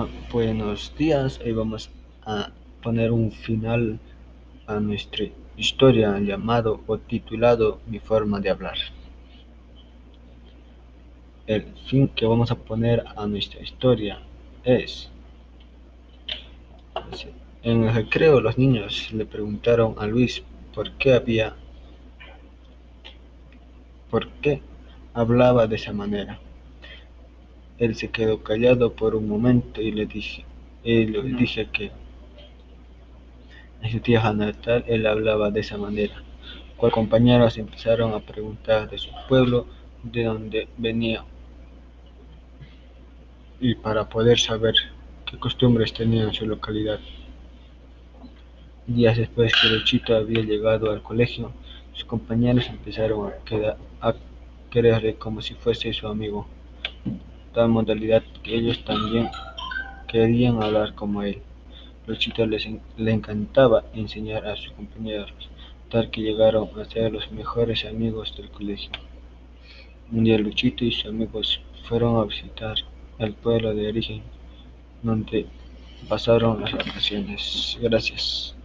Ah, buenos días, hoy vamos a poner un final a nuestra historia llamado o titulado Mi forma de hablar. El fin que vamos a poner a nuestra historia es... En el recreo los niños le preguntaron a Luis por qué había... por qué hablaba de esa manera. Él se quedó callado por un momento y le dije, le dije que en su tierra natal él hablaba de esa manera. Los compañeros empezaron a preguntar de su pueblo, de dónde venía, y para poder saber qué costumbres tenía en su localidad. Días después que Luchito había llegado al colegio, sus compañeros empezaron a, a quererle como si fuese su amigo tal modalidad que ellos también querían hablar como él. Luchito les le encantaba enseñar a sus compañeros, tal que llegaron a ser los mejores amigos del colegio. Un día Luchito y sus amigos fueron a visitar el pueblo de origen, donde pasaron las vacaciones. Gracias.